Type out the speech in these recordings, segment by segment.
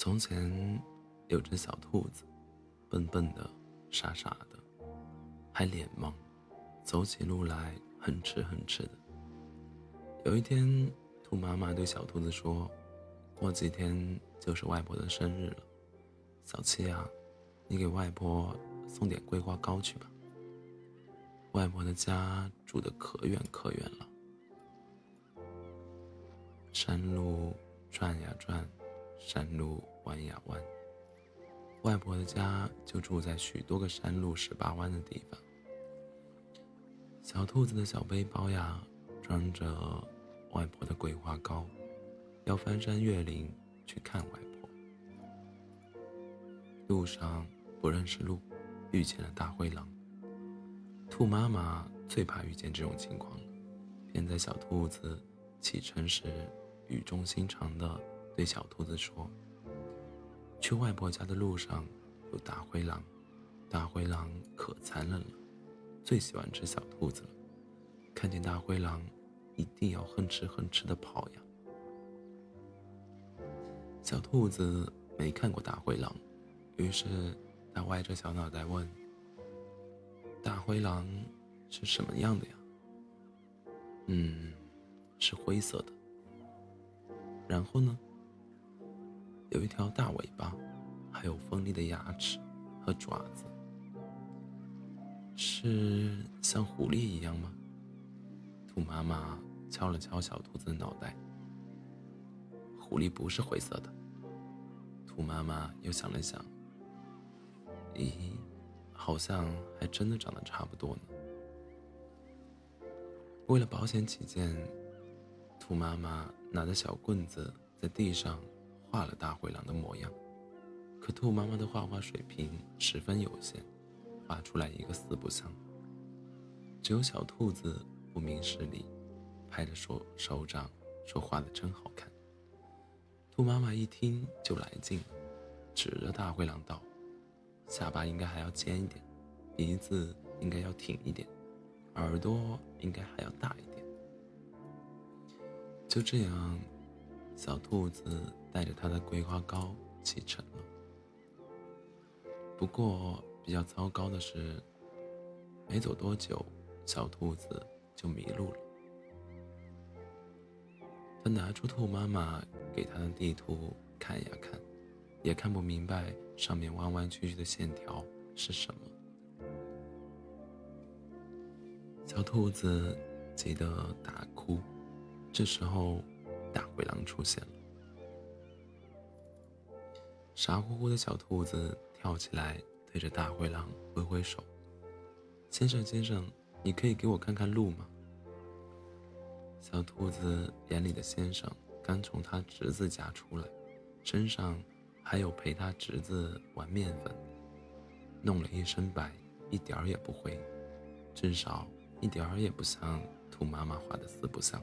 从前有只小兔子，笨笨的，傻傻的，还脸盲，走起路来哼哧哼哧的。有一天，兔妈妈对小兔子说：“过几天就是外婆的生日了，小七啊，你给外婆送点桂花糕去吧。外婆的家住的可远可远了，山路转呀转，山路。”弯呀弯，外婆的家就住在许多个山路十八弯的地方。小兔子的小背包呀，装着外婆的桂花糕，要翻山越岭去看外婆。路上不认识路，遇见了大灰狼。兔妈妈最怕遇见这种情况，便在小兔子启程时，语重心长地对小兔子说。去外婆家的路上有大灰狼，大灰狼可残忍了，最喜欢吃小兔子了。看见大灰狼，一定要哼哧哼哧的跑呀。小兔子没看过大灰狼，于是他歪着小脑袋问：“大灰狼是什么样的呀？”“嗯，是灰色的。”“然后呢？”有一条大尾巴，还有锋利的牙齿和爪子，是像狐狸一样吗？兔妈妈敲了敲小兔子的脑袋。狐狸不是灰色的。兔妈妈又想了想，咦，好像还真的长得差不多呢。为了保险起见，兔妈妈拿着小棍子在地上。画了大灰狼的模样，可兔妈妈的画画水平十分有限，画出来一个四不像。只有小兔子不明事理，拍着手手掌说：“画的真好看。”兔妈妈一听就来劲，指着大灰狼道：“下巴应该还要尖一点，鼻子应该要挺一点，耳朵应该还要大一点。”就这样。小兔子带着它的桂花糕启程了。不过比较糟糕的是，没走多久，小兔子就迷路了。他拿出兔妈妈给他的地图看呀看，也看不明白上面弯弯曲曲的线条是什么。小兔子急得大哭。这时候。大灰狼出现了，傻乎乎的小兔子跳起来，对着大灰狼挥挥手：“先生，先生，你可以给我看看路吗？”小兔子眼里的先生刚从他侄子家出来，身上还有陪他侄子玩面粉，弄了一身白，一点儿也不灰，至少一点儿也不像兔妈妈画的四不像。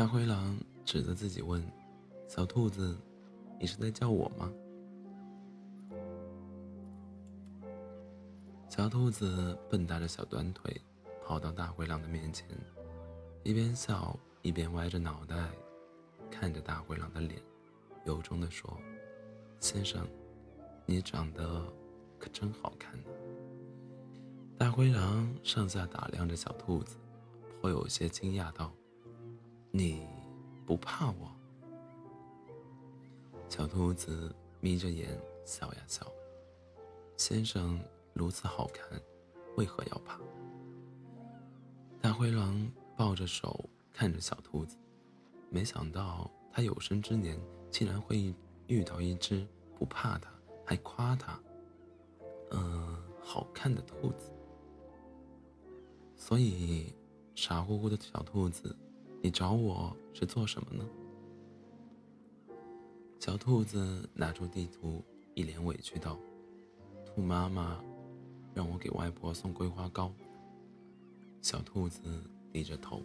大灰狼指着自己问：“小兔子，你是在叫我吗？”小兔子蹦跶着小短腿，跑到大灰狼的面前，一边笑一边歪着脑袋，看着大灰狼的脸，由衷地说：“先生，你长得可真好看呢。”大灰狼上下打量着小兔子，颇有些惊讶道。你不怕我？小兔子眯着眼笑呀笑。先生如此好看，为何要怕？大灰狼抱着手看着小兔子，没想到他有生之年竟然会遇到一只不怕他还夸他，嗯，好看的兔子。所以，傻乎乎的小兔子。你找我是做什么呢？小兔子拿出地图，一脸委屈道：“兔妈妈让我给外婆送桂花糕。”小兔子低着头，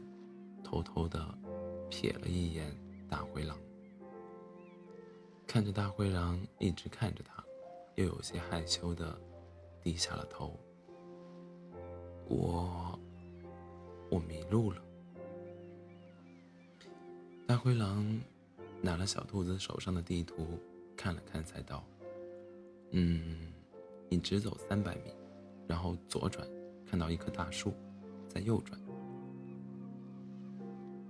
偷偷的瞥了一眼大灰狼，看着大灰狼一直看着他，又有些害羞的低下了头。我，我迷路了。大灰狼拿了小兔子手上的地图看了看，才道：“嗯，你直走三百米，然后左转，看到一棵大树，再右转。”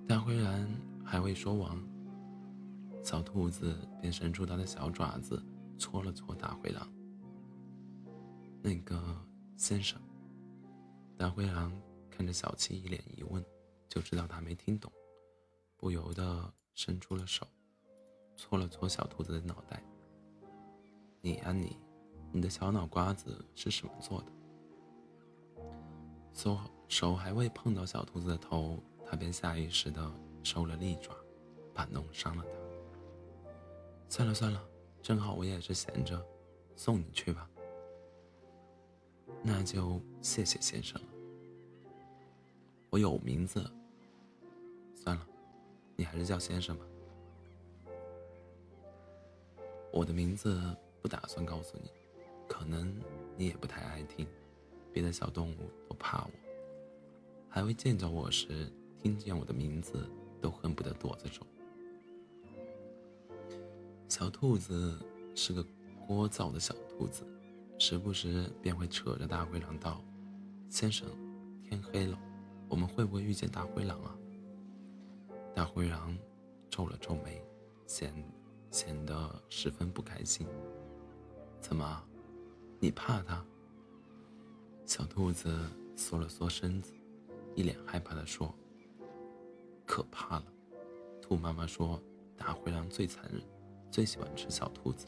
大灰狼还未说完，小兔子便伸出它的小爪子搓了搓大灰狼。那个先生，大灰狼看着小七一脸疑问，就知道他没听懂，不由得伸出了手，搓了搓小兔子的脑袋。你呀你，你的小脑瓜子是什么做的？手手还未碰到小兔子的头。他便下意识地收了利爪，怕弄伤了它。算了算了，正好我也是闲着，送你去吧。那就谢谢先生了。我有名字。算了，你还是叫先生吧。我的名字不打算告诉你，可能你也不太爱听，别的小动物都怕我，还未见着我时。听见我的名字，都恨不得躲着走。小兔子是个聒噪的小兔子，时不时便会扯着大灰狼道：“先生，天黑了，我们会不会遇见大灰狼啊？”大灰狼皱了皱眉，显显得十分不开心。怎么，你怕他？小兔子缩了缩身子，一脸害怕地说。可怕了，兔妈妈说：“大灰狼最残忍，最喜欢吃小兔子。”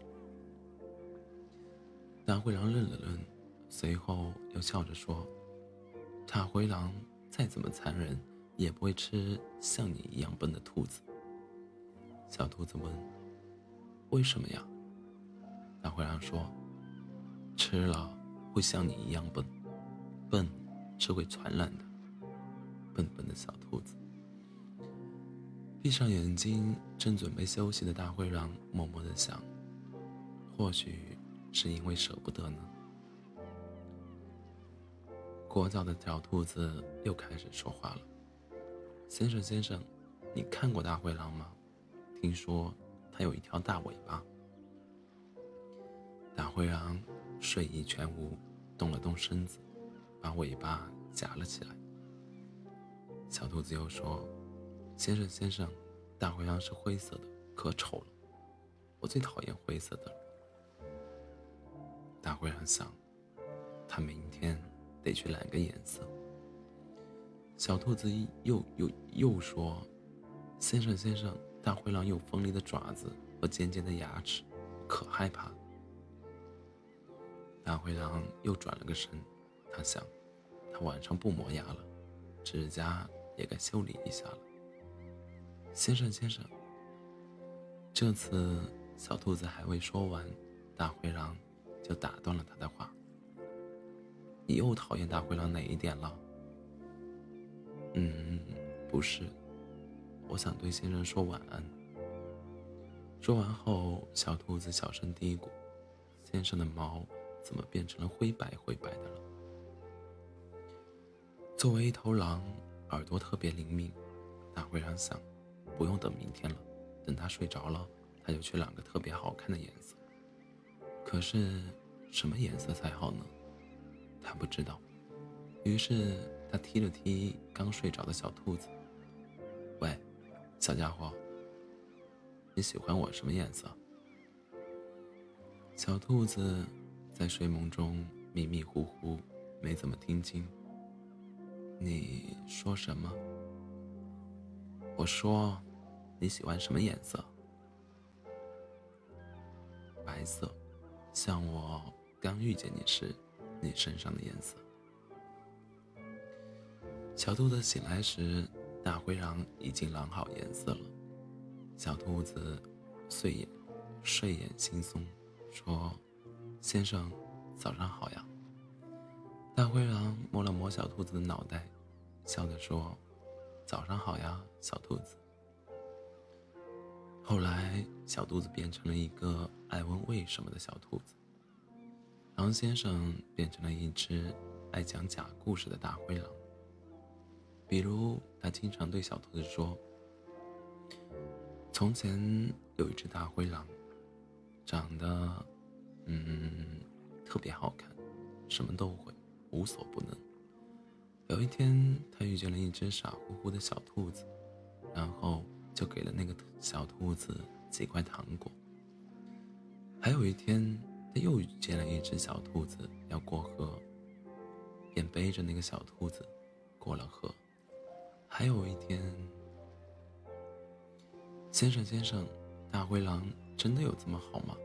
大灰狼愣了愣，随后又笑着说：“大灰狼再怎么残忍，也不会吃像你一样笨的兔子。”小兔子问：“为什么呀？”大灰狼说：“吃了会像你一样笨，笨是会传染的。笨笨的小兔子。”闭上眼睛，正准备休息的大灰狼默默的想：“或许是因为舍不得呢。”聒噪的小兔子又开始说话了：“先生，先生，你看过大灰狼吗？听说它有一条大尾巴。”大灰狼睡意全无，动了动身子，把尾巴夹了起来。小兔子又说。先生，先生，大灰狼是灰色的，可丑了。我最讨厌灰色的。大灰狼想，他明天得去染个颜色。小兔子又又又说：“先生，先生，大灰狼有锋利的爪子和尖尖的牙齿，可害怕。”大灰狼又转了个身，他想，他晚上不磨牙了，指甲也该修理一下了。先生，先生。这次小兔子还未说完，大灰狼就打断了他的话：“你又讨厌大灰狼哪一点了？”“嗯，不是，我想对先生说晚安。”说完后，小兔子小声嘀咕：“先生的毛怎么变成了灰白灰白的了？”作为一头狼，耳朵特别灵敏，大灰狼想。不用等明天了，等他睡着了，他就去染个特别好看的颜色。可是什么颜色才好呢？他不知道。于是他踢了踢刚睡着的小兔子：“喂，小家伙，你喜欢我什么颜色？”小兔子在睡梦中迷迷糊糊，没怎么听清。你说什么？我说。你喜欢什么颜色？白色，像我刚遇见你时，你身上的颜色。小兔子醒来时，大灰狼已经染好颜色了。小兔子睡眼睡眼惺忪，说：“先生，早上好呀。”大灰狼摸了摸小兔子的脑袋，笑着说：“早上好呀，小兔子。”后来，小兔子变成了一个爱问为什么的小兔子。狼先生变成了一只爱讲假故事的大灰狼。比如，他经常对小兔子说：“从前有一只大灰狼，长得，嗯，特别好看，什么都会，无所不能。有一天，他遇见了一只傻乎乎的小兔子，然后就给了那个小兔子几块糖果。还有一天，他又遇见了一只小兔子要过河，便背着那个小兔子过了河。还有一天，先生先生，大灰狼真的有这么好吗？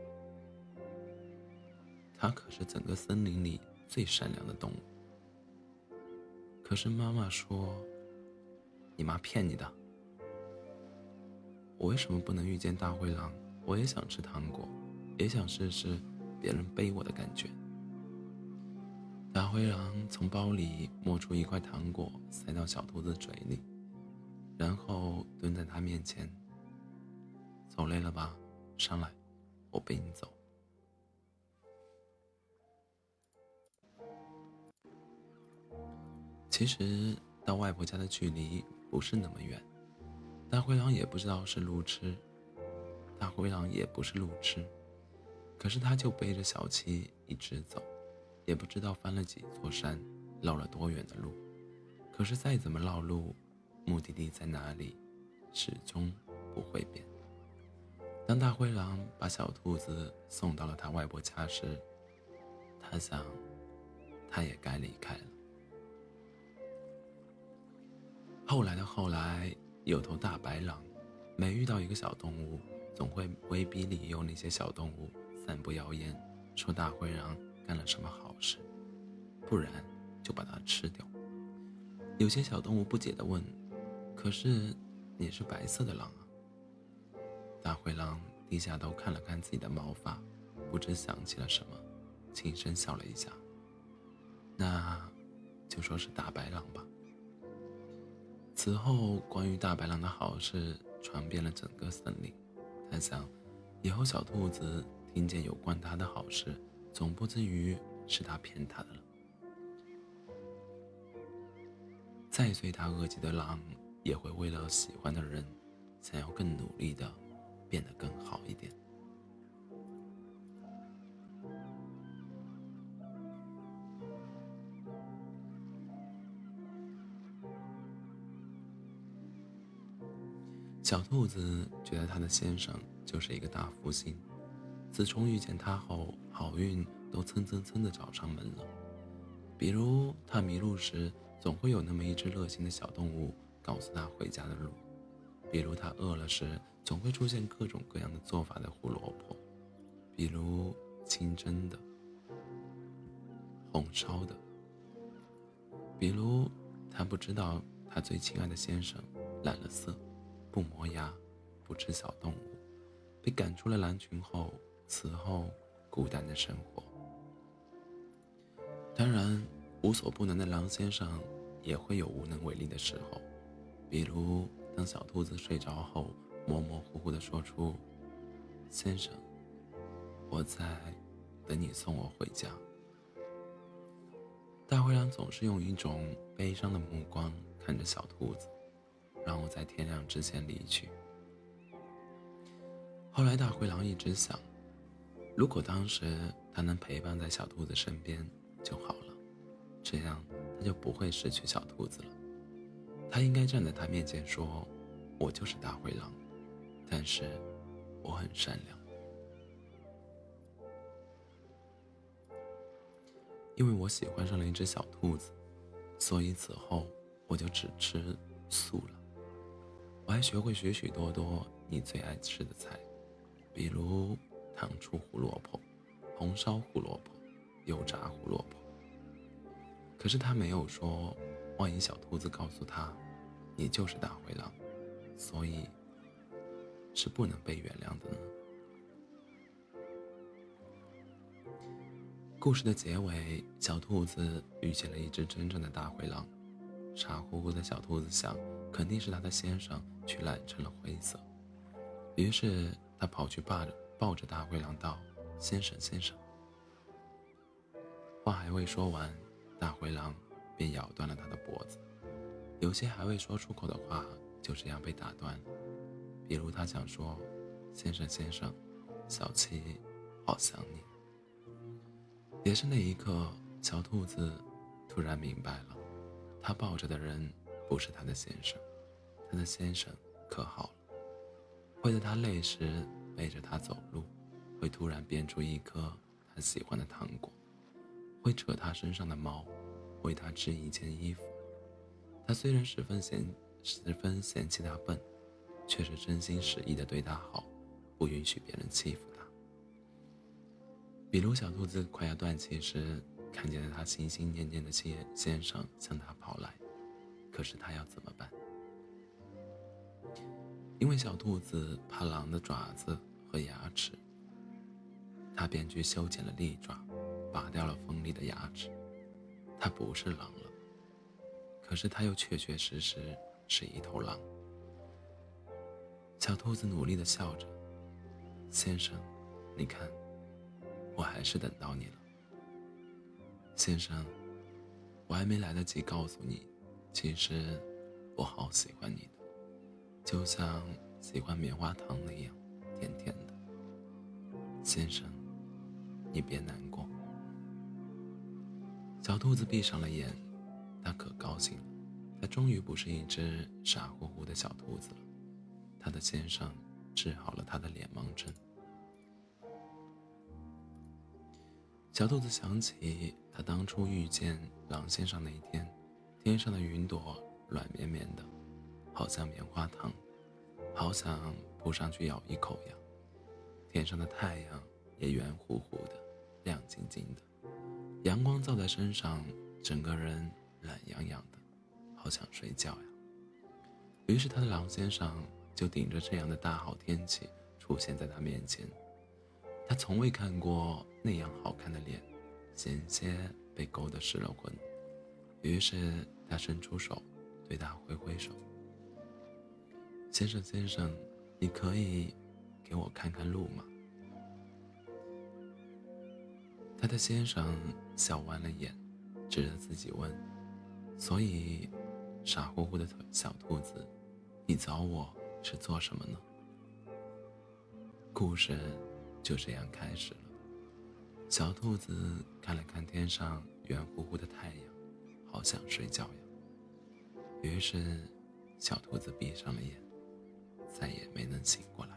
它可是整个森林里最善良的动物。可是妈妈说：“你妈骗你的。”我为什么不能遇见大灰狼？我也想吃糖果，也想试试别人背我的感觉。大灰狼从包里摸出一块糖果，塞到小兔子嘴里，然后蹲在它面前。走累了吧？上来，我背你走。其实到外婆家的距离不是那么远，大灰狼也不知道是路痴，大灰狼也不是路痴，可是他就背着小七一直走，也不知道翻了几座山，绕了多远的路，可是再怎么绕路，目的地在哪里，始终不会变。当大灰狼把小兔子送到了他外婆家时，他想，他也该离开了。后来的后来，有头大白狼，每遇到一个小动物，总会威逼利诱那些小动物，散布谣言，说大灰狼干了什么好事，不然就把它吃掉。有些小动物不解地问：“可是你是白色的狼啊？”大灰狼低下头看了看自己的毛发，不知想起了什么，轻声笑了一下：“那，就说是大白狼吧。”此后，关于大白狼的好事传遍了整个森林。他想，以后小兔子听见有关他的好事，总不至于是他骗他的了。再罪大恶极的狼，也会为了喜欢的人，想要更努力的变得更好一点。小兔子觉得它的先生就是一个大福星，自从遇见他后，好运都蹭蹭蹭的找上门了。比如他迷路时，总会有那么一只热心的小动物告诉他回家的路；比如他饿了时，总会出现各种各样的做法的胡萝卜；比如清蒸的、红烧的；比如他不知道他最亲爱的先生染了色。不磨牙，不吃小动物，被赶出了狼群后，此后孤单的生活。当然，无所不能的狼先生也会有无能为力的时候，比如当小兔子睡着后，模模糊糊的说出：“先生，我在等你送我回家。”大灰狼总是用一种悲伤的目光看着小兔子。让我在天亮之前离去。后来，大灰狼一直想，如果当时他能陪伴在小兔子身边就好了，这样他就不会失去小兔子了。他应该站在他面前说：“我就是大灰狼，但是我很善良，因为我喜欢上了一只小兔子，所以此后我就只吃素了。”我还学会许许多多你最爱吃的菜，比如糖醋胡萝卜、红烧胡萝卜、油炸胡萝卜。可是他没有说，万一小兔子告诉他，你就是大灰狼，所以是不能被原谅的呢？故事的结尾，小兔子遇见了一只真正的大灰狼。傻乎乎的小兔子想，肯定是他的先生去染成了灰色。于是他跑去霸着抱着大灰狼道：“先生，先生。”话还未说完，大灰狼便咬断了他的脖子。有些还未说出口的话就这样被打断了。比如他想说：“先生，先生，小七好想你。”也是那一刻，小兔子突然明白了，他抱着的人不是他的先生，他的先生可好了，会在他累时背着他走路，会突然变出一颗他喜欢的糖果，会扯他身上的毛，为他织一件衣服。他虽然十分嫌十分嫌弃他笨，却是真心实意的对他好，不允许别人欺负他。比如小兔子快要断气时，看见了他心心念念的先先生向他跑来，可是他要怎么办？因为小兔子怕狼的爪子和牙齿，他便去修剪了利爪，拔掉了锋利的牙齿。他不是狼了。可是他又确确实实是一头狼。小兔子努力的笑着：“先生，你看，我还是等到你了。先生，我还没来得及告诉你，其实我好喜欢你的，就像喜欢棉花糖那样甜甜的。先生，你别难过。”小兔子闭上了眼。它可高兴了，它终于不是一只傻乎乎的小兔子了。它的先生治好了它的脸盲症。小兔子想起它当初遇见狼先生那一天，天上的云朵软绵绵的，好像棉花糖，好想扑上去咬一口呀。天上的太阳也圆乎乎的，亮晶晶的，阳光照在身上，整个人。懒洋洋的，好想睡觉呀。于是他的狼先生就顶着这样的大好天气出现在他面前。他从未看过那样好看的脸，险些被勾得失了魂。于是他伸出手，对他挥挥手：“先生，先生，你可以给我看看路吗？”他的先生笑弯了眼，指着自己问。所以，傻乎乎的小兔子，你找我是做什么呢？故事就这样开始了。小兔子看了看天上圆乎乎的太阳，好想睡觉呀。于是，小兔子闭上了眼，再也没能醒过来。